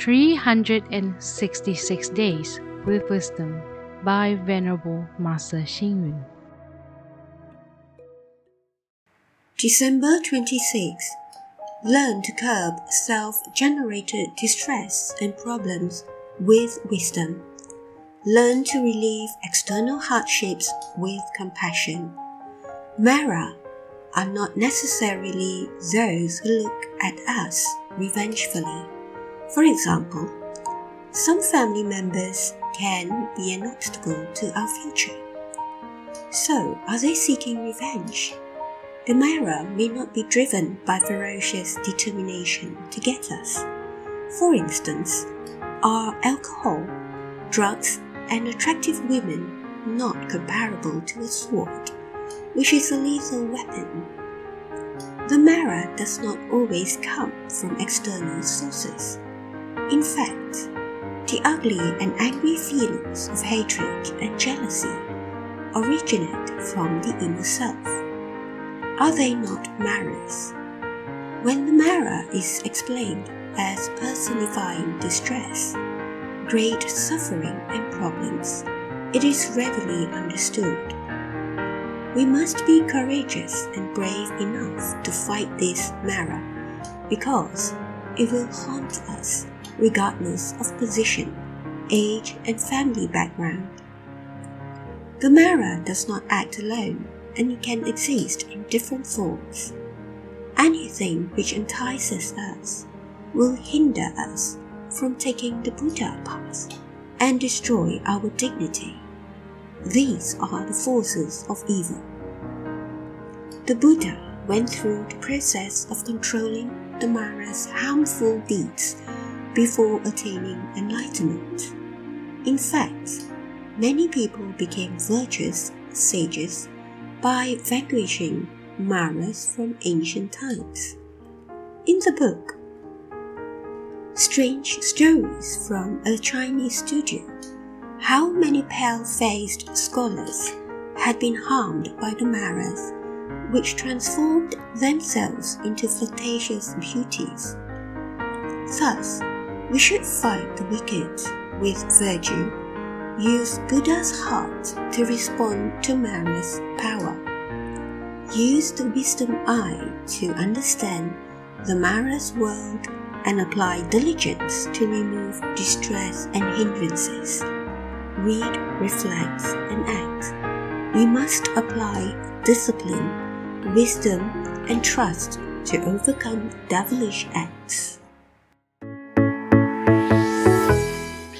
366 Days with Wisdom by Venerable Master Hsing Yun. December 26. Learn to curb self generated distress and problems with wisdom. Learn to relieve external hardships with compassion. Mara are not necessarily those who look at us revengefully. For example, some family members can be an obstacle to our future. So, are they seeking revenge? The Mara may not be driven by ferocious determination to get us. For instance, are alcohol, drugs, and attractive women not comparable to a sword, which is a lethal weapon? The Mara does not always come from external sources. In fact, the ugly and angry feelings of hatred and jealousy originate from the inner self. Are they not Maras? When the Mara is explained as personifying distress, great suffering and problems, it is readily understood. We must be courageous and brave enough to fight this Mara because it will haunt us regardless of position, age, and family background. The Mara does not act alone and it can exist in different forms. Anything which entices us will hinder us from taking the Buddha path and destroy our dignity. These are the forces of evil. The Buddha went through the process of controlling the Mara's harmful deeds before attaining enlightenment. In fact, many people became virtuous sages by vanquishing Maras from ancient times. In the book, Strange Stories from a Chinese Studio, how many pale faced scholars had been harmed by the Maras, which transformed themselves into flirtatious beauties. Thus, we should fight the wicked with virtue, use Buddha's heart to respond to Mara's power. Use the wisdom eye to understand the Mara's world and apply diligence to remove distress and hindrances. Read, reflect, and act. We must apply discipline, wisdom, and trust to overcome devilish acts.